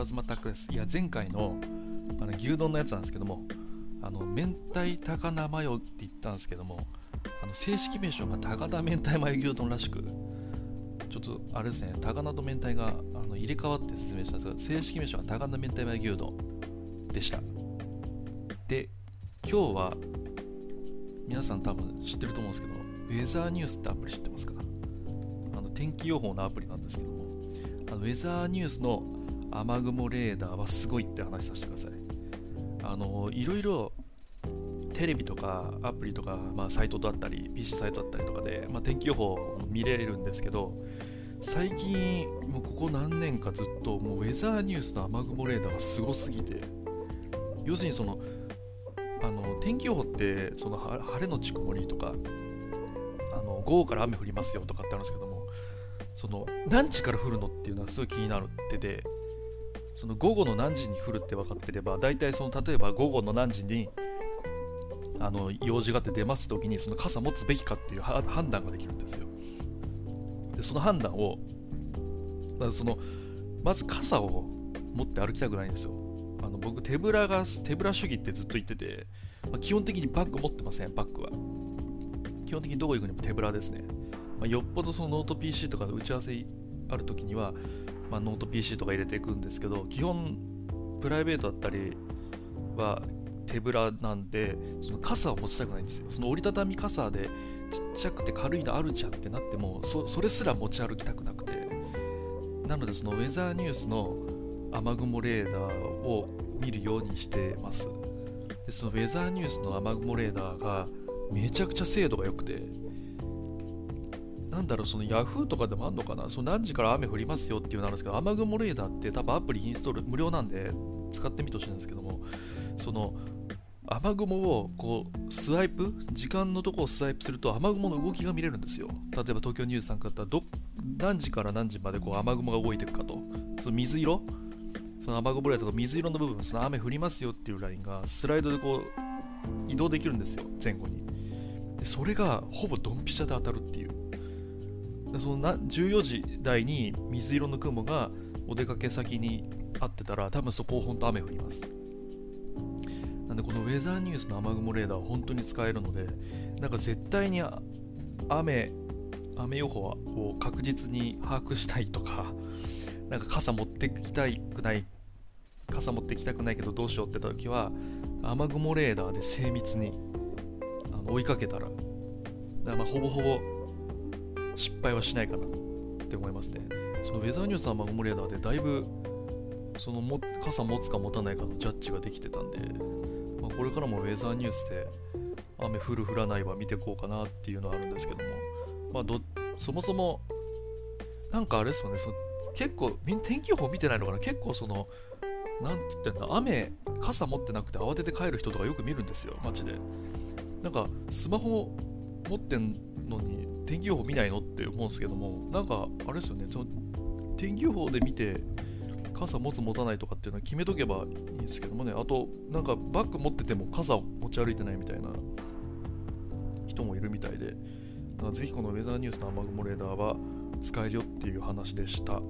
ラズマタックです。いや、前回のあの牛丼のやつなんですけども、あの明太高菜マヨって言ったんですけども、あの正式名称が高菜明太マヨ牛丼らしく、ちょっとあれですね、高菜と明太があの入れ替わって説明したんですが、正式名称は高菜明太マヨ牛丼でした。で、今日は皆さん多分知ってると思うんですけど、ウェザーニュースってアプリ知ってますか？あの天気予報のアプリなんですけども、あのウェザーニュースの雨雲レーダーはすごいって話させてください。あのいろいろテレビとかアプリとか、まあ、サイトだったり PC サイトだったりとかで、まあ、天気予報見れるんですけど最近もうここ何年かずっともうウェザーニュースの雨雲レーダーがすごすぎて要するにそのあの天気予報ってその晴れのち曇りとかあの午後から雨降りますよとかってあるんですけどもその何時から降るのっていうのはすごい気になっててその午後の何時に降るって分かってれば大体その例えば午後の何時にあの用事があって出ます時にその傘持つべきかっていう判断ができるんですよ。でその判断をそのまず傘を持って歩きたくないんですよ。あの僕手ぶらが手ぶら主義ってずっと言ってて、まあ、基本的にバッグ持ってませんバッグは。基本的にどこ行くにも手ぶらですね、まあ、よっぽどそのノート PC とかで打ち合わせある時には、まあ、ノート PC とか入れていくんですけど基本プライベートだったりは手ぶらなんでその傘を持ちたくないんですよ。その折りたたみ傘でちっちゃくて軽いのあるじゃんってなってもそそれすら持ち歩きたくなくて。なのでそのウェザーニュースの雨雲レーダーを見るようにしてます。でそのウェザーニュースの雨雲レーダーがめちゃくちゃ精度が良くて。なんだろう、その Yahoo とかでもあんのかな？その何時から雨降りますよっていうのあるんですけど、雨雲レーダーって多分アプリインストール無料なんで使ってみてほしいんですけども、その雨雲をこうスワイプ、時間のとこをスワイプすると雨雲の動きが見れるんですよ。例えば東京23区だったらど何時から何時までこう雨雲が動いていくかと。その水色？その雨雲レーダーとか水色の部分、その雨降りますよっていうラインがスライドでこう移動できるんですよ、前後に。でそれがほぼドンピシャで当たるっていう。そのな14時台に水色の雲がお出かけ先にあってたら多分そこを本当雨降ります。なんでこのウェザーニュースの雨雲レーダーは本当に使えるのでなんか絶対に雨雨予報を確実に把握したいとかなんか傘持ってきたくない傘持ってきたくないけどどうしようって時は雨雲レーダーで精密にあの追いかけたらだからまあほぼほぼ失敗はしないかなって思いますね。そのウェザーニュース雨雲レーダーでだいぶそのも傘持つか持たないかのジャッジができてたんで、まあ、これからもウェザーニュースで雨降る降らないは見ていこうかなっていうのはあるんですけども、まあど、そもそもなんかあれですよねそ結構天気予報見てないのかな？結構そのなんて言ってんだ雨傘持ってなくて慌てて帰る人とかよく見るんですよ街でなんかスマホ持ってんのに天気予報見ないのって思うんですけどもなんかあれですよね。その天気予報で見て傘持つ持たないとかっていうのは決めとけばいいんですけどもね。あとなんかバッグ持ってても傘を持ち歩いてないみたいな人もいるみたいで。ぜひこのウェザーニュースの雨雲レーダーは使えるよっていう話でした。